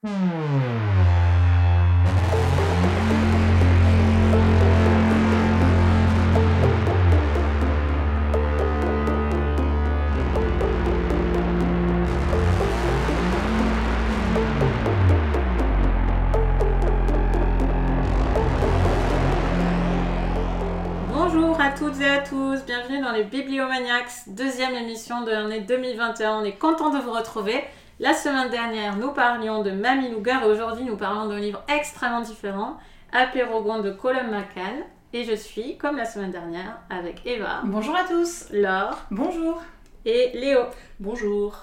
Bonjour à toutes et à tous, bienvenue dans les Bibliomaniacs, deuxième émission de l'année 2021. On est content de vous retrouver. La semaine dernière, nous parlions de Mamie Lugar et aujourd'hui, nous parlons d'un livre extrêmement différent, Apérogon de Colum McCann. Et je suis, comme la semaine dernière, avec Eva, Bonjour à tous. Laure Bonjour. et Léo. Bonjour.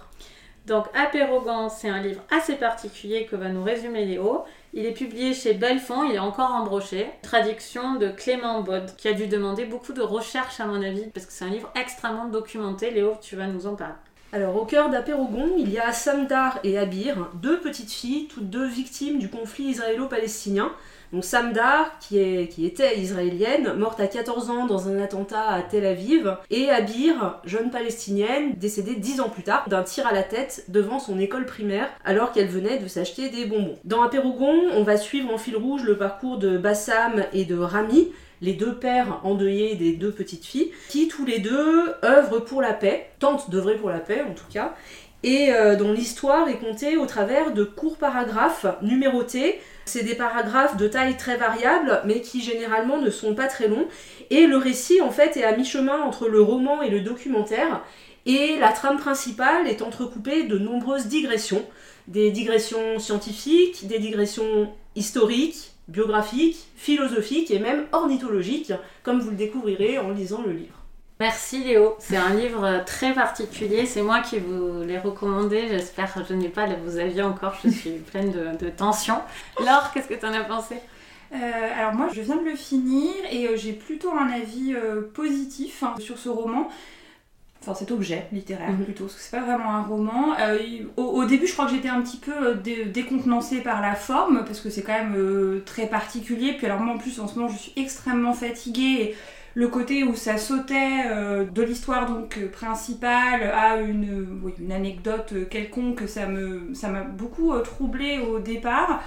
Donc Apérogan, c'est un livre assez particulier que va nous résumer Léo. Il est publié chez Belfond, il est encore en brochet. Traduction de Clément Bod, qui a dû demander beaucoup de recherche à mon avis, parce que c'est un livre extrêmement documenté. Léo, tu vas nous en parler. Alors, au cœur d'Apérogon, il y a Samdar et Abir, deux petites filles, toutes deux victimes du conflit israélo-palestinien. Donc, Samdar, qui, est, qui était israélienne, morte à 14 ans dans un attentat à Tel Aviv, et Abir, jeune palestinienne, décédée 10 ans plus tard d'un tir à la tête devant son école primaire alors qu'elle venait de s'acheter des bonbons. Dans Apérogon, on va suivre en fil rouge le parcours de Bassam et de Rami, les deux pères endeuillés des deux petites filles, qui tous les deux œuvrent pour la paix, tentent d'œuvrer pour la paix en tout cas, et euh, dont l'histoire est contée au travers de courts paragraphes numérotés. C'est des paragraphes de taille très variable, mais qui généralement ne sont pas très longs. Et le récit, en fait, est à mi-chemin entre le roman et le documentaire. Et la trame principale est entrecoupée de nombreuses digressions. Des digressions scientifiques, des digressions historiques, biographiques, philosophiques et même ornithologiques, comme vous le découvrirez en lisant le livre. Merci Léo, c'est un livre très particulier, c'est moi qui vous l'ai recommandé, j'espère que je n'ai pas vous aviez encore, je suis pleine de, de tension. Laure, qu'est-ce que tu en as pensé? Euh, alors moi, je viens de le finir et euh, j'ai plutôt un avis euh, positif hein, sur ce roman. Enfin, cet objet littéraire Mhm. plutôt, parce que c'est pas vraiment un roman. Euh, au, au début, je crois que j'étais un petit peu euh, dé- décontenancée par la forme, parce que c'est quand même euh, très particulier. Puis alors moi, en plus, en ce moment, je suis extrêmement fatiguée. Et le côté où ça sautait euh, de l'histoire donc euh, principale à une, anecdote euh, quelconque, ça me m'a beaucoup troublée au départ.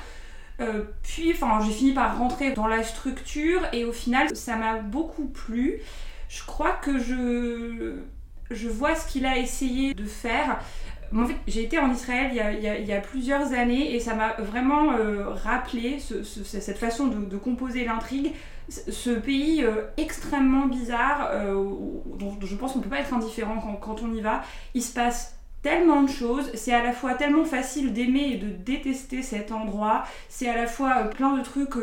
Puis, enfin, j'ai fini par rentrer dans la structure et au final, ça m'a beaucoup plu. Je crois que je, vois ce qu'il a essayé de faire. J'ai été en Israël il y a, plusieurs années et ça m'a vraiment rappelé ce- ce- cette façon de composer l'intrigue. Ce pays euh, extrêmement bizarre, euh, dont je pense qu'on peut pas être indifférent quand, on y va. Il se passe tellement de choses, c'est à la fois tellement facile d'aimer et de détester cet endroit, c'est à la fois euh, plein de trucs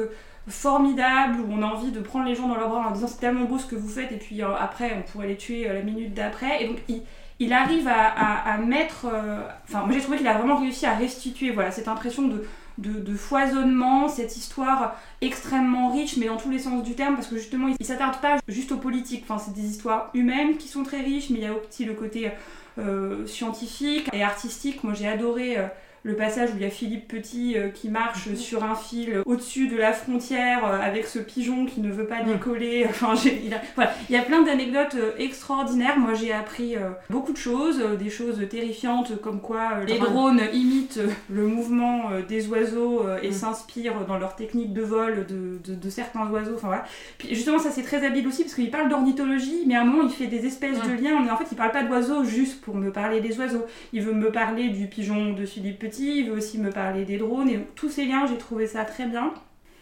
formidables où on a envie de prendre les gens dans leurs bras en disant c'est tellement beau ce que vous faites et puis après on pourrait les tuer la minute d'après et donc il, arrive à, mettre enfin moi j'ai trouvé qu'il a vraiment réussi à restituer voilà cette impression de, de, foisonnement cette histoire extrêmement riche mais dans tous les sens du terme parce que justement il, il s'attarde pas juste aux politiques. Enfin c'est des histoires humaines qui sont très riches mais il y a aussi le côté euh, scientifique et artistique. Moi j'ai adoré euh, le passage où il y a Philippe Petit euh, qui marche sur un fil au-dessus de la frontière euh, avec ce pigeon qui ne veut pas décoller. Enfin, il, a, voilà. il y a plein d'anecdotes euh, extraordinaires. Moi, j'ai appris beaucoup de choses, des choses terrifiantes comme quoi les drones imitent le mouvement des oiseaux et Mm. s'inspirent dans leur technique de vol de, de- de certains oiseaux. Enfin voilà. Puis justement, ça c'est très habile aussi parce qu'il parle d'ornithologie, mais à un moment il fait des espèces de liens. Mais en fait, il parle pas d'oiseaux juste pour me parler des oiseaux. Il veut me parler du pigeon de Philippe Petit, il veut aussi me parler des drones, et tous ces liens, j'ai trouvé ça très bien.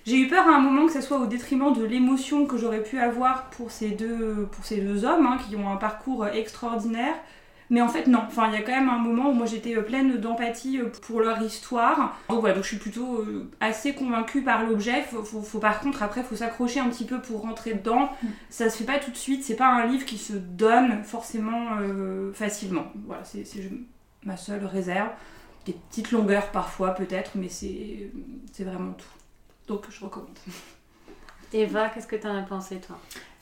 J'ai eu peur à un moment que ça soit au détriment de l'émotion que j'aurais pu avoir pour ces deux, pour ces deux hommes hein, qui ont un parcours extraordinaire. Mais en fait, non. Enfin, il y a quand même un moment où moi j'étais pleine d'empathie euh, pour leur histoire. Donc voilà, donc je suis plutôt euh, assez convaincue par l'objet. Faut, par contre, après, faut s'accrocher un petit peu pour rentrer dedans. Ça se fait pas tout de suite. C'est pas un livre qui se donne forcément euh, facilement. Voilà, c'est ma seule réserve. Des petites longueurs parfois, peut-être, mais c'est c'est vraiment tout. Donc je recommande. Eva, qu'est-ce que tu en as pensé toi?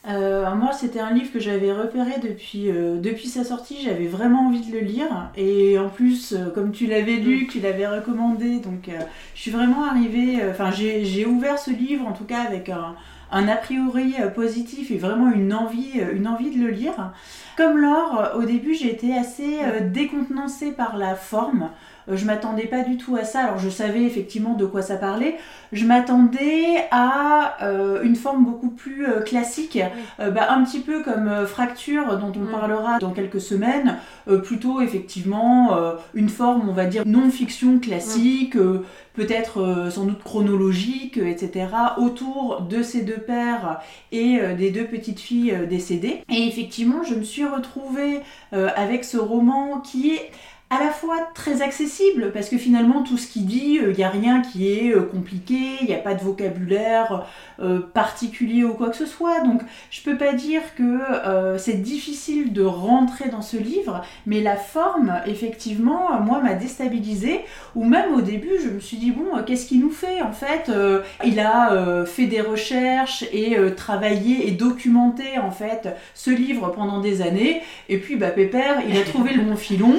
Euh, moi, c'était un livre que j'avais repéré depuis, euh, depuis sa sortie. J'avais vraiment envie de le lire. Et en plus, euh, comme tu l'avais lu, tu l'avais recommandé, donc euh, je suis vraiment arrivée. Enfin, j'ai j'ai ouvert ce livre, en tout cas, avec un, un a priori euh, positif et vraiment une envie, euh, une envie de le lire. Comme Laure, au début, j'ai été assez euh, décontenancée par la forme. Euh, je m'attendais pas du tout à ça. Alors je savais effectivement de quoi ça parlait. Je m'attendais à euh, une forme beaucoup plus euh, classique, bah, un petit peu comme Fracture dont on parlera dans quelques semaines. plutôt effectivement une forme, on va dire, non-fiction classique, peut-être sans doute chronologique, etc. autour de ces deux pères et des deux petites filles décédées. Et effectivement, je me suis retrouvée avec ce roman qui est à la fois très accessible parce que finalement tout ce qu'il dit, il euh, n'y a rien qui est euh, compliqué, il n'y a pas de vocabulaire euh, particulier ou quoi que ce soit. Donc je peux pas dire que c'est difficile de rentrer dans ce livre, mais la forme effectivement moi m'a déstabilisée. Ou même au début je me suis dit bon qu'est-ce qu'il nous fait en fait Il a fait des recherches et travaillé et documenté en fait ce livre pendant des années. Et puis bah Pépère il a trouvé le bon filon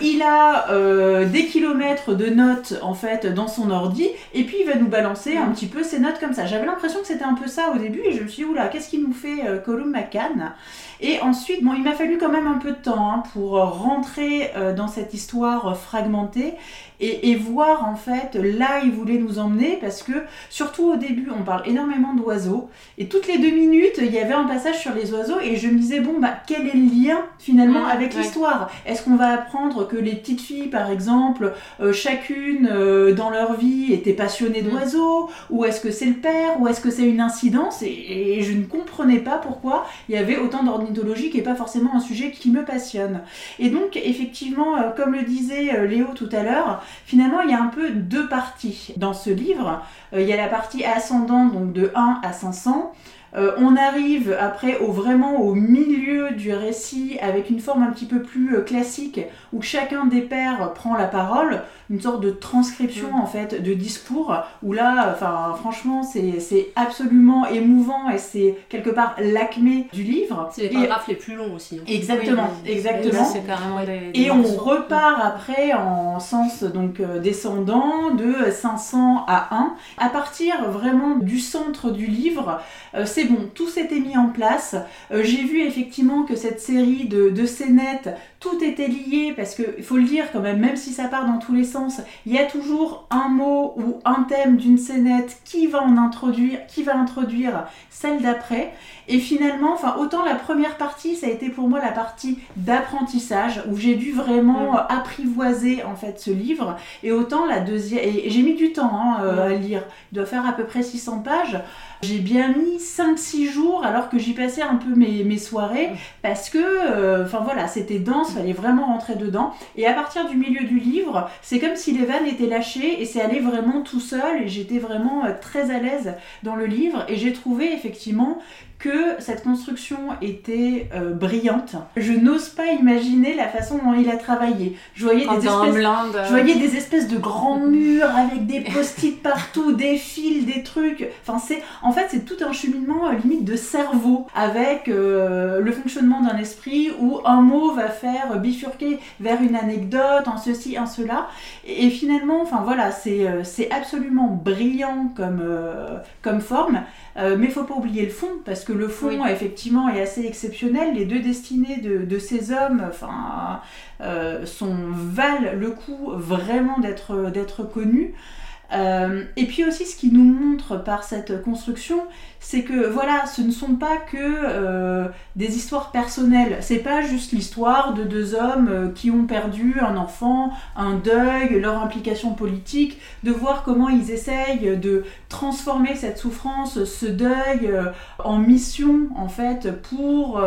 il a euh, des kilomètres de notes en fait dans son ordi et puis il va nous balancer un petit peu ses notes comme ça. J'avais l'impression que c'était un peu ça au début et je me suis dit oula qu'est-ce qu'il nous fait euh, Colum McCann Et ensuite bon il m'a fallu quand même un peu de temps hein, pour rentrer euh, dans cette histoire fragmentée et, voir en fait là il voulait nous emmener parce que surtout au début on parle énormément d'oiseaux et toutes les deux minutes il y avait un passage sur les oiseaux et je me disais bon bah quel est le lien finalement mmh, avec l'histoire? Est-ce qu'on va apprendre que les petites filles par exemple euh, chacune euh, dans leur vie était passionnée mmh. d'oiseaux ou est-ce que c'est le père ou est-ce que c'est une incidence et, je ne comprenais pas pourquoi il y avait autant d'ornithologie n'est pas forcément un sujet qui me passionne. Et donc effectivement euh, comme le disait Léo tout à l'heure Finalement, il y a un peu deux parties dans ce livre. Euh, il y a la partie ascendant, donc de 1 à 500. Euh, on arrive après au vraiment au milieu du récit avec une forme un petit peu plus euh, classique où chacun des pères prend la parole, une sorte de transcription mm. en fait de discours où là, enfin franchement c'est absolument émouvant et c'est quelque part l'acmé du livre. C'est les paragraphes les plus longs aussi. Hein. Exactement, exactement. et on repart après en sens donc euh, descendant de 500 à 1 à partir vraiment du centre du livre c'est bon, tout s'était mis en place. Euh, j'ai vu effectivement que cette série de, de scénettes, tout était lié parce qu'il faut le dire quand même, même si ça part dans tous les sens, il y a toujours un mot ou un thème d'une scénette qui va en introduire, qui va introduire celle d'après. Et finalement, enfin autant la première partie, ça a été pour moi la partie d'apprentissage où j'ai dû vraiment apprivoiser en fait ce livre, et autant la deuxième, et j'ai mis du temps hein, euh, à lire, il doit faire à peu près 600 pages. J'ai bien mis 5-6 jours alors que j'y passais un peu mes, mes soirées parce que, euh, enfin voilà, c'était dense, fallait vraiment rentrer dedans. Et à partir du milieu du livre, c'est comme si les vannes étaient lâchées et c'est allé vraiment tout seul et j'étais vraiment euh, très à l'aise dans le livre. Et j'ai trouvé effectivement que cette construction était euh, brillante. Je n'ose pas imaginer la façon dont il a travaillé. Je voyais, des espèces, je voyais des espèces de grands murs avec des post-it partout, des fils, des trucs. Enfin, c'est, en fait, c'est tout un cheminement euh, limite de cerveau avec euh, le fonctionnement d'un esprit où un mot va faire bifurquer vers une anecdote, en ceci, en cela. Et, finalement, enfin voilà, c'est, c'est absolument brillant comme, comme forme. Euh, mais il faut pas oublier le fond, parce que le fond, effectivement, est assez exceptionnel. Les deux destinées de, ces hommes enfin, euh, sont, valent le coup vraiment d'être connus. Euh, et puis aussi, ce qui nous montre par cette construction, c'est que voilà, ce ne sont pas que euh, des histoires personnelles. C'est pas juste l'histoire de deux hommes euh, qui ont perdu un enfant, un deuil, leur implication politique, de voir comment ils essayent de transformer cette souffrance, ce deuil, en mission en fait pour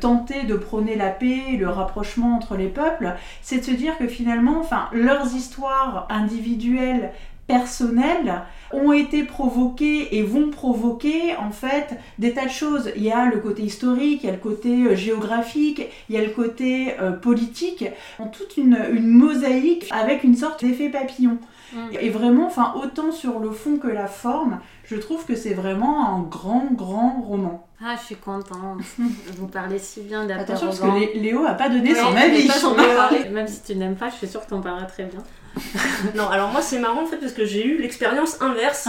tenter de prôner la paix, le rapprochement entre les peuples. C'est de se dire que finalement, enfin, leurs histoires individuelles personnels ont été provoqués et vont provoquer en fait des tas de choses. Il y a le côté historique, il y a le côté euh, géographique, il y a le côté euh, politique, en toute une, mosaïque avec une sorte d'effet papillon. Mm. Et vraiment, enfin, autant sur le fond que la forme, je trouve que c'est vraiment un grand, grand roman. Ah, je suis contente. Vous parlez si bien d'Apérogan. Attention, parce que Léo a pas donné son avis. Même si tu n'aimes pas, je suis sûre que tu en parleras très bien. non, alors moi c'est marrant en fait parce que j'ai eu l'expérience inverse.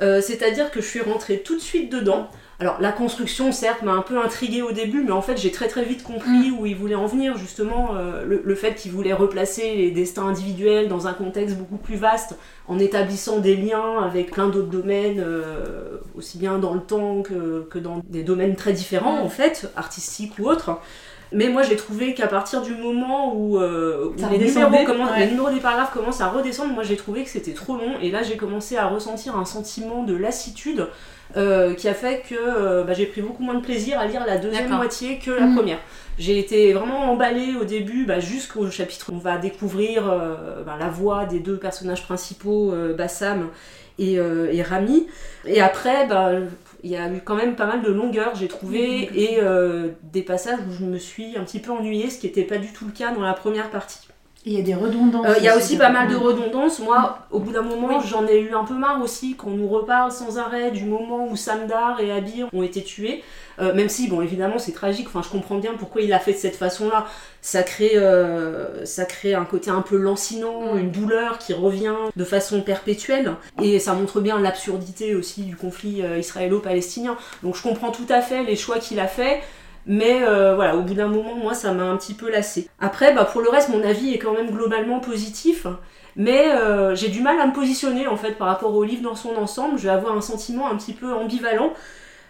Euh, C'est-à-dire que je suis rentrée tout de suite dedans. Alors la construction, certes, m'a un peu intriguée au début, mais en fait j'ai très très vite compris où il voulait en venir, justement, euh, le, le fait qu'il voulait replacer les destins individuels dans un contexte beaucoup plus vaste, en établissant des liens avec plein d'autres domaines, euh, aussi bien dans le temps que, que dans des domaines très différents, Mm. en fait, artistiques ou autres. Mais moi j'ai trouvé qu'à partir du moment où, euh, où les, numéros commencent- ouais. les numéros des paragraphes commencent à redescendre, moi j'ai trouvé que c'était trop long et là j'ai commencé à ressentir un sentiment de lassitude euh, qui a fait que euh, bah, j'ai pris beaucoup moins de plaisir à lire la deuxième moitié que la Mm. première. J'ai été vraiment emballée au début bah, jusqu'au chapitre où on va découvrir euh, bah, la voix des deux personnages principaux, Bassam et, euh, et Rami. Et après, bah, il y a eu quand même pas mal de longueur, j'ai trouvé, et euh, des passages où je me suis un petit peu ennuyée, ce qui n'était pas du tout le cas dans la première partie. Il y a des redondances. Euh, Il y a aussi pas mal de Mm. redondances. Moi, au bout d'un moment, j'en ai eu un peu marre aussi qu'on nous reparle sans arrêt du moment où Samdar et Abir ont été tués. Euh, même si, bon, évidemment, c'est tragique. Enfin, je comprends bien pourquoi il l'a fait de cette façon-là. Ça crée, euh, ça crée un côté un peu lancinant, Mm. une douleur qui revient de façon perpétuelle. Et ça montre bien l'absurdité aussi du conflit israélo-palestinien. Donc, je comprends tout à fait les choix qu'il a fait. Mais euh, voilà, au bout d'un moment, moi, ça m'a un petit peu lassé. Après, bah, pour le reste, mon avis est quand même globalement positif. Mais euh, j'ai du mal à me positionner en fait par rapport au livre dans son ensemble. Je vais avoir un sentiment un petit peu ambivalent.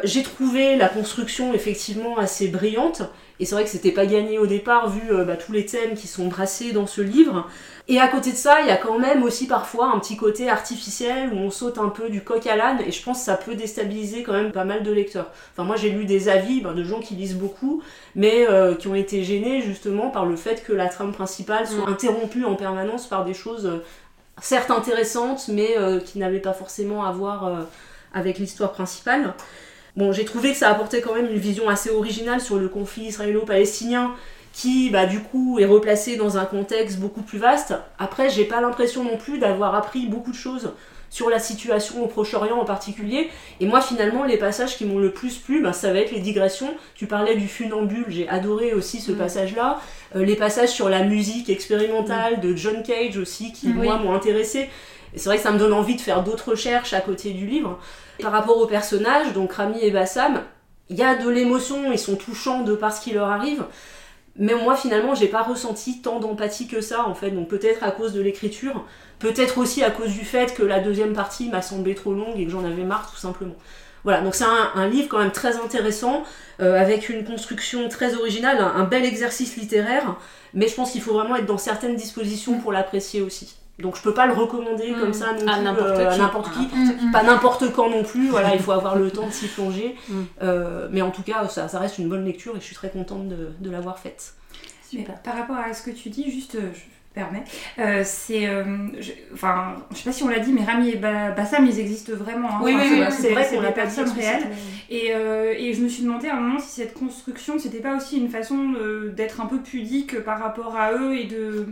J'ai trouvé la construction effectivement assez brillante. Et c'est vrai que c'était pas gagné au départ vu euh, bah, tous les thèmes qui sont brassés dans ce livre. Et à côté de ça, il y a quand même aussi parfois un petit côté artificiel où on saute un peu du coq à l'âne et je pense que ça peut déstabiliser quand même pas mal de lecteurs. Enfin moi j'ai lu des avis ben, de gens qui lisent beaucoup mais euh, qui ont été gênés justement par le fait que la trame principale soit Mm. interrompue en permanence par des choses euh, certes intéressantes mais euh, qui n'avaient pas forcément à voir avec l'histoire principale. Bon, j'ai trouvé que ça apportait quand même une vision assez originale sur le conflit israélo-palestinien qui, bah, du coup, est replacé dans un contexte beaucoup plus vaste. Après, j'ai pas l'impression non plus d'avoir appris beaucoup de choses sur la situation au Proche-Orient en particulier. Et moi, finalement, les passages qui m'ont le plus plu, bah, ça va être les digressions. Tu parlais du funambule, j'ai adoré aussi ce Mm. passage-là. Euh, les passages sur la musique expérimentale de John Cage aussi, qui, moi, m'ont intéressé. Et c'est vrai que ça me donne envie de faire d'autres recherches à côté du livre. Par rapport aux personnages, donc Rami et Bassam, il y a de l'émotion, ils sont touchants de par ce qui leur arrive. Mais moi, finalement, j'ai pas ressenti tant d'empathie que ça, en fait. Donc peut-être à cause de l'écriture, peut-être aussi à cause du fait que la deuxième partie m'a semblé trop longue et que j'en avais marre, tout simplement. Voilà, donc c'est un, livre quand même très intéressant, euh, avec une construction très originale, un bel exercice littéraire, mais je pense qu'il faut vraiment être dans certaines dispositions pour l'apprécier aussi. Donc je peux pas le recommander Mm. comme ça non À n'importe euh, à qui. n'importe qui. Pas n'importe quand non plus, voilà, il faut avoir le temps de s'y plonger. Mm. Euh, mais en tout cas, ça, ça reste une bonne lecture et je suis très contente de, de l'avoir faite. Mais par rapport à ce que tu dis, juste, euh, je me permets, euh, c'est. euh, je- Enfin, je sais pas si on l'a dit, mais Rami et Ba- Bassam, ils existent vraiment. hein. Enfin, c'est- c'est qu'on des l'a pas dit personnes réelles. Et, euh, et je me suis demandé à un moment si cette construction, c'était pas aussi une façon euh, d'être un peu pudique par rapport à eux et de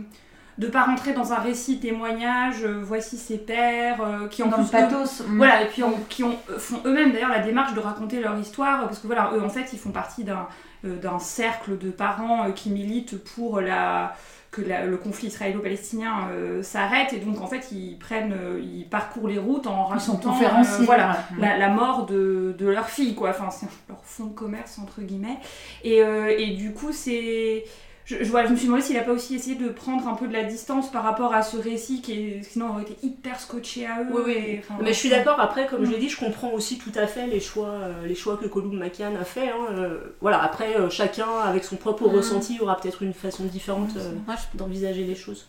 de pas rentrer dans un récit témoignage, euh, voici ses pères, euh, qui en Dans plus eux- pathos. mm. voilà, et puis qui ont, euh, font eux-mêmes d'ailleurs la démarche de raconter leur histoire, parce que voilà, eux en fait ils font partie d'un d'un cercle de parents qui militent pour la, que la- le conflit israélo-palestinien euh, s'arrête, et donc en fait ils prennent, euh, ils parcourent les routes en racontant euh, voilà, la, la mort de, de leur fille, quoi. Enfin, c'est leur fonds de commerce, entre guillemets. Et, et du coup, c'est. Je, je, voilà, je me suis demandé s'il a pas aussi essayé de prendre un peu de la distance par rapport à ce récit qui est, sinon aurait été hyper scotché à eux. Oui, oui. et, enfin, Mais je suis d'accord, après, comme Mm. je l'ai dit, je comprends aussi tout à fait les choix, euh, les choix que Colum Makian a fait. hein, euh, voilà, après, euh, chacun, avec son propre Mm. ressenti, aura peut-être une façon différente euh, d'envisager les choses.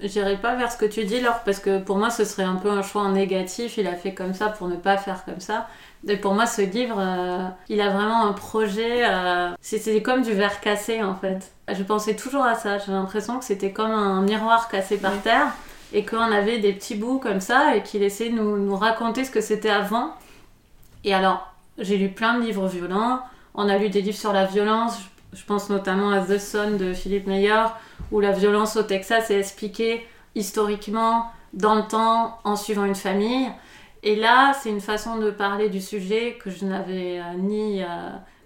J'irai pas vers ce que tu dis, Laure, parce que pour moi, ce serait un peu un choix négatif. Il a fait comme ça pour ne pas faire comme ça. Et pour moi, ce livre, euh, il a vraiment un projet. euh, C'était comme du verre cassé, en fait. Je pensais toujours à ça. J'ai l'impression que c'était comme un miroir cassé par Oui. terre et qu'on avait des petits bouts comme ça et qu'il essayait de nous, nous raconter ce que c'était avant. Et alors, j'ai lu plein de livres violents. On a lu des livres sur la violence. Je, pense notamment à The Son de Philippe Meyer, où la violence au Texas est expliquée historiquement, dans le temps, en suivant une famille. Et là, c'est une façon de parler du sujet que je n'avais euh, ni euh,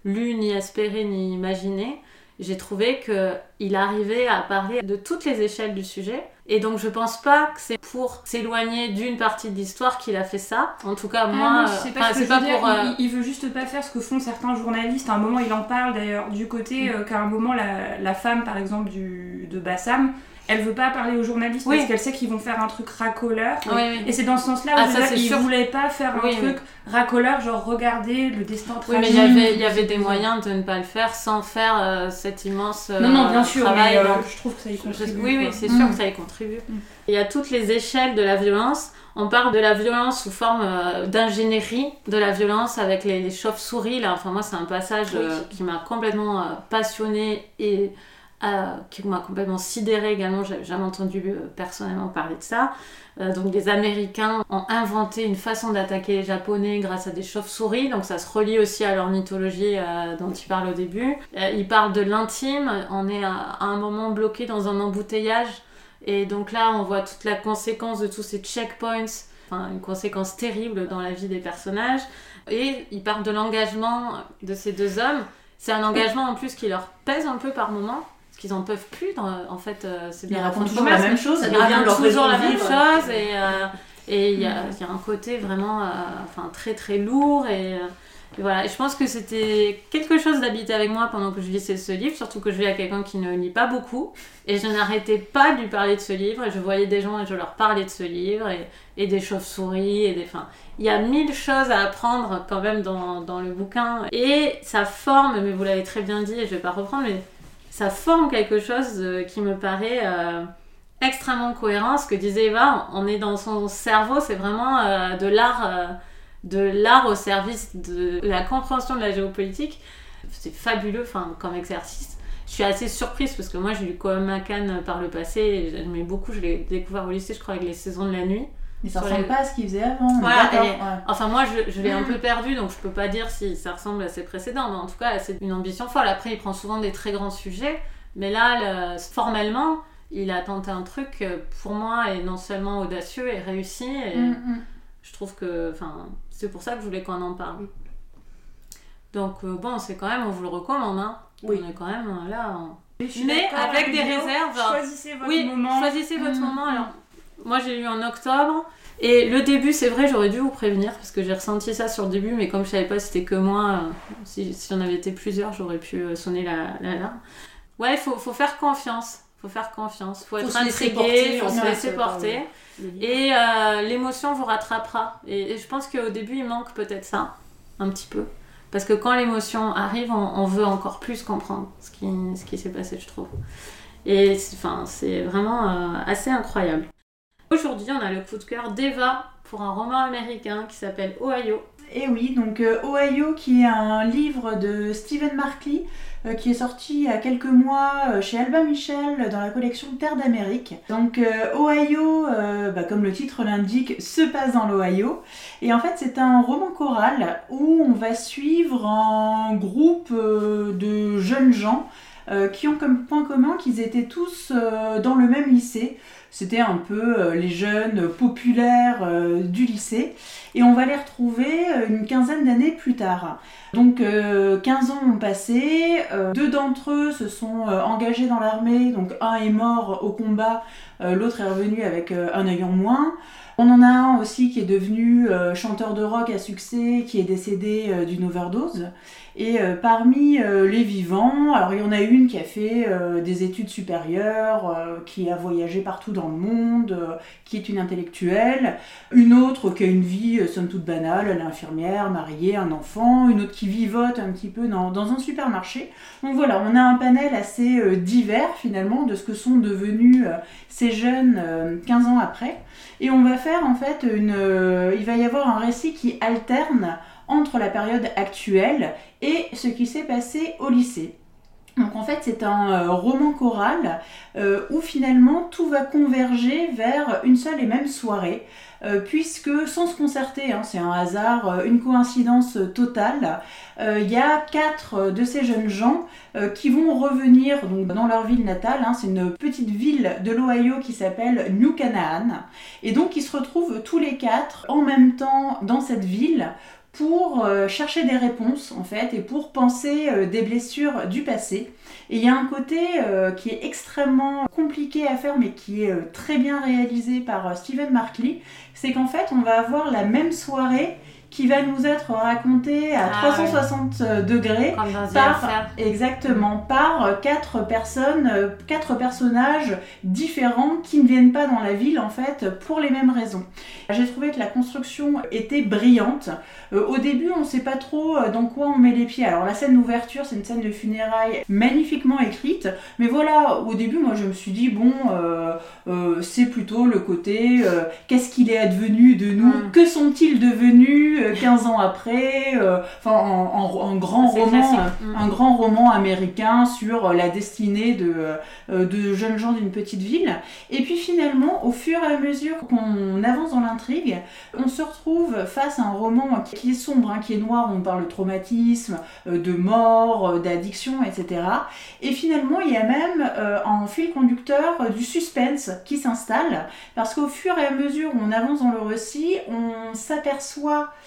lu, ni espéré, ni imaginé. J'ai trouvé qu'il arrivait à parler de toutes les échelles du sujet Et donc je pense pas que c'est pour s'éloigner d'une partie de l'histoire qu'il a fait ça. En tout cas, moi, Ah non, euh, c'est pas, ce pas pour. euh, il, il veut juste pas faire ce que font certains journalistes. À un moment, il en parle d'ailleurs du côté euh, qu'à un moment, la, la femme, par exemple, du, de Bassam, elle veut pas parler aux journalistes Oui. parce qu'elle sait qu'ils vont faire un truc racoleur. Oui, oui. Et c'est dans ce sens-là Ah, où je ça, veux c'est dire, il sûr. voulait pas faire un Oui, truc racoleur, genre regarder le destin Oui, tragique. mais il y avait, il y avait des moyens de ne pas le faire sans faire euh, cet immense euh, Non, non, bien sûr, travail. mais euh, je trouve que ça y contribue. oui, oui, c'est sûr Mm. que ça y contribue. Il y a toutes les échelles de la violence. On parle de la violence sous forme euh, d'ingénierie, de la violence avec les, les chauves-souris. Là, enfin moi, c'est un passage Oui. euh, qui m'a complètement passionnée et euh, qui m'a complètement sidérée également. J'avais jamais entendu euh, personnellement parler de ça. Euh, donc les Américains ont inventé une façon d'attaquer les Japonais grâce à des chauves-souris. Donc ça se relie aussi à leur mythologie dont ils parlent au début. Ils parlent de l'intime. On est à, un moment bloqué dans un embouteillage. Et donc là, on voit toute la conséquence de tous ces checkpoints. Une conséquence terrible dans la vie des personnages. Et ils parlent de l'engagement de ces deux hommes. C'est un engagement en plus qui leur pèse un peu par moment. Qu'ils en peuvent plus. dans- en fait, euh, c'est Ils bien racontent raconté toujours la même chose. ça il devient revient leur raison toujours la même chose et euh, et il y, a il y a un côté vraiment euh, enfin très très lourd et, euh, et voilà et je pense que c'était quelque chose d'habiter avec moi pendant que je lisais ce livre surtout que je vis à quelqu'un qui ne lit pas beaucoup et je n'arrêtais pas de lui parler de ce livre et je voyais des gens et je leur parlais de ce livre et, et des chauves-souris et des enfin il y a mille choses à apprendre quand même dans, dans le bouquin et ça forme mais vous l'avez très bien dit et je vais pas reprendre mais ça forme quelque chose euh, qui me paraît euh, extrêmement cohérent. Ce que disait Eva, on est dans son cerveau, c'est vraiment euh, de l'art, de l'art au service de la compréhension de la géopolitique. C'est fabuleux, enfin, comme exercice. Je suis assez surprise parce que moi j'ai lu Cohen Macan par le passé, j'aimais beaucoup, je l'ai découvert au lycée, je crois, avec les saisons de la nuit. Mais ça ressemble les- pas à ce qu'ils faisaient avant. Voilà, d'accord, et- ouais. Enfin, moi, je, je l'ai un Mm. peu perdu, donc je peux pas dire si ça ressemble à ses précédents, mais en tout cas, c'est une ambition folle. Après, il prend souvent des très grands sujets, mais là, le- formellement, il a tenté un truc pour moi est non seulement audacieux et réussi, et Mm, mm. je trouve que, enfin, c'est pour ça que je voulais qu'on en parle. Donc euh, bon, c'est quand même, on vous le recommande, hein. Oui. On est quand même euh, là. Mais avec des vidéo, réserves, Choisissez votre oui, moment. choisissez votre moment. Alors, moi, j'ai lu en octobre. Et le début, c'est vrai, j'aurais dû vous prévenir parce que j'ai ressenti ça sur le début, mais comme je savais pas c'était que moi, euh, si, si on avait été plusieurs, j'aurais pu euh, sonner la l'alarme. Ouais, il faut, faut faire confiance. faut faire confiance. faut, Faut être intrigué, faut se laisser porter. livre. Et euh, l'émotion vous rattrapera. Et, et je pense qu'au début, il manque peut-être ça, un petit peu. Parce que quand l'émotion arrive, on, on veut encore plus comprendre ce qui, ce qui s'est passé, je trouve. Et c'est- enfin, c'est vraiment euh, assez incroyable. Aujourd'hui, on a le coup de cœur d'Eva pour un roman américain qui s'appelle Ohio. Et oui, donc euh, Ohio, qui est un livre de Stephen Markley, euh, qui est sorti il y a quelques mois euh, chez Albin Michel dans la collection Terre d'Amérique. Donc Ohio, bah, comme le titre l'indique, se passe dans l'Ohio. Et en fait, c'est un roman choral où on va suivre un groupe de jeunes gens qui ont comme point commun qu'ils étaient tous dans le même lycée. C'était un peu euh, les jeunes populaires euh, du lycée et on va les retrouver euh, une quinzaine d'années plus tard. Donc euh, 15 ans ont passé, euh, deux d'entre eux se sont euh, engagés dans l'armée, donc un est mort au combat, l'autre est revenu avec un œil en moins. On en a un aussi qui est devenu chanteur de rock à succès, qui est décédé d'une overdose. Et parmi les vivants, alors il y en a une qui a fait des études supérieures, qui a voyagé partout dans le monde, qui est une intellectuelle, une autre qui a une vie euh, somme toute banale, elle est mariée, un enfant, une autre qui vivote un petit peu dans, dans un supermarché. Donc voilà, on a un panel assez euh, divers finalement de ce que sont devenus euh, ces jeunes euh, 15 ans après. Et on va faire en fait une... il va y avoir un récit qui alterne entre la période actuelle et ce qui s'est passé au lycée. Donc en fait c'est un euh, roman choral euh, où finalement tout va converger vers une seule et même soirée, euh, puisque sans se concerter, hein, c'est un hasard, une coïncidence totale, il y a quatre de ces jeunes gens qui vont revenir dans leur ville natale, hein, c'est une petite ville de l'Ohio qui s'appelle New Canaan, et donc ils se retrouvent tous les quatre en même temps dans cette ville pour euh, chercher des réponses en fait et pour penser euh, des blessures du passé. Et il y a un côté euh, qui est extrêmement compliqué à faire mais qui est très bien réalisé par Steven Markley, c'est qu'en fait on va avoir la même soirée qui va nous être raconté à 360 ah degrés par exactement par quatre personnes, quatre personnages différents qui ne viennent pas dans la ville en fait pour les mêmes raisons. J'ai trouvé que la construction était brillante. Euh, au début, on ne sait pas trop euh, dans quoi on met les pieds. Alors la scène d'ouverture, c'est une scène de funérailles magnifiquement écrite, mais voilà, au début, moi je me suis dit bon, euh, c'est plutôt le côté qu'est-ce qu'il est advenu de nous, mm. que sont-ils devenus? 15 ans après, enfin en, grand roman, mm. un grand roman américain sur la destinée de, de jeunes gens d'une petite ville. Et puis finalement, au fur et à mesure qu'on avance dans l'intrigue, on se retrouve face à un roman qui est sombre, hein, qui est noir, on parle de traumatisme, euh, de mort, euh, d'addiction, etc. Et finalement, il y a même euh, en fil conducteur du suspense qui s'installe, parce qu'au fur et à mesure où on avance dans le récit, on s'aperçoit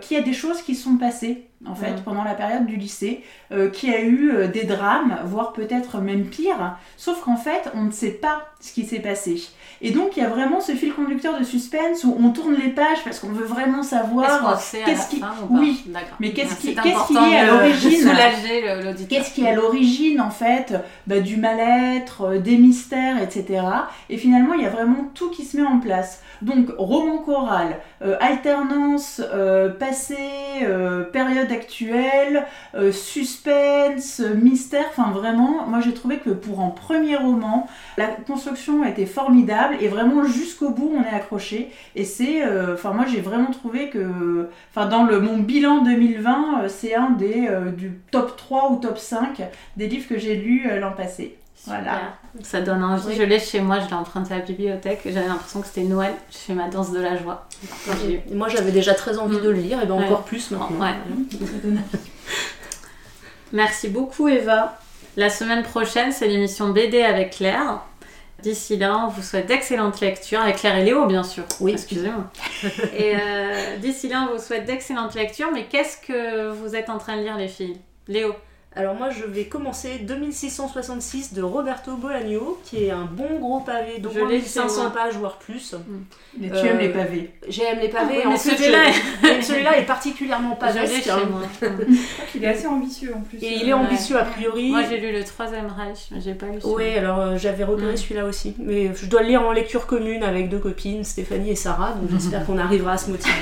qu'il y a des choses qui sont passées en fait, mm. pendant la période du lycée, euh, qui a eu euh, des drames, voire peut-être même pire, sauf qu'en fait, on ne sait pas ce qui s'est passé. Et donc, il y a vraiment ce fil conducteur de suspense où on tourne les pages parce qu'on veut vraiment savoir qu'est-ce qui... Oui, mais qu'est-ce qui, qu'est-ce qui est à l'origine Qu'est-ce qui est à l'origine, en fait, bah, du mal-être, euh, des mystères, etc. Et finalement, il y a vraiment tout qui se met en place. Donc, roman choral, alternance, passé, période actuel, euh, suspense, mystère, enfin vraiment, moi j'ai trouvé que pour un premier roman, la construction était formidable et vraiment jusqu'au bout on est accroché. Et c'est, euh, enfin moi j'ai vraiment trouvé que, enfin dans le, mon bilan 2020, euh, c'est un des du top 3 ou top 5 des livres que j'ai lus l'an passé. Voilà. Ça donne envie. Je l'ai chez moi, je l'ai emprunté à la bibliothèque. J'avais l'impression que c'était Noël. Je fais ma danse de la joie. moi, j'avais déjà très envie de le lire, et bien encore plus maintenant. Merci beaucoup, Eva. La semaine prochaine, c'est l'émission BD avec Claire. D'ici là, on vous souhaite d'excellentes lectures, avec Claire et Léo, bien sûr. Oui. Excusez-moi. et euh, d'ici là, on vous souhaite d'excellentes lectures. Mais qu'est-ce que vous êtes en train de lire, les filles? Léo alors moi je vais commencer 2666 de Roberto Bolaño, qui est un bon gros pavé d'au moins 1500 pages voire plus. Mais tu aimes les euh, pavés J'aime les pavés. en celui-là est... particulièrement pavesque. Hein. il est assez ambitieux en plus. Et il est ambitieux a priori. Moi j'ai lu le troisième Reich, mais j'ai pas lu. Oui, alors euh, j'avais repéré celui-là aussi, mais je dois le lire en lecture commune avec deux copines, Stéphanie et Sarah, donc j'espère qu'on arrivera à se motiver.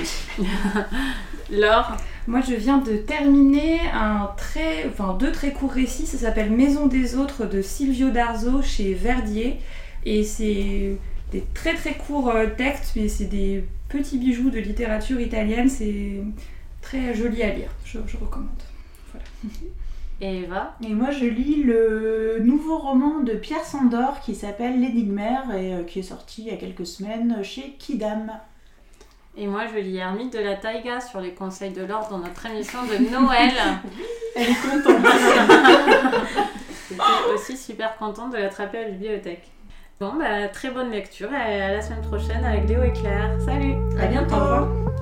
Laure? Moi, je viens de terminer un très, enfin, deux très courts récits. Ça s'appelle Maison des autres de Silvio Darzo chez Verdier. Et c'est des très très courts euh, textes, mais c'est des petits bijoux de littérature italienne. C'est très joli à lire. Je, recommande. Voilà. Et Eva? Et moi, je lis le nouveau roman de Pierre Sandor qui s'appelle L'énigmaire et euh, qui est sorti il y a quelques semaines chez Kidam. Et moi, je lis Hermite de la Taïga sur les conseils de l'ordre dans notre émission de Noël. Elle est contente. J'étais aussi super contente de l'attraper à la bibliothèque. Bon, bah, très bonne lecture et à la semaine prochaine avec Léo et Claire. Salut À bientôt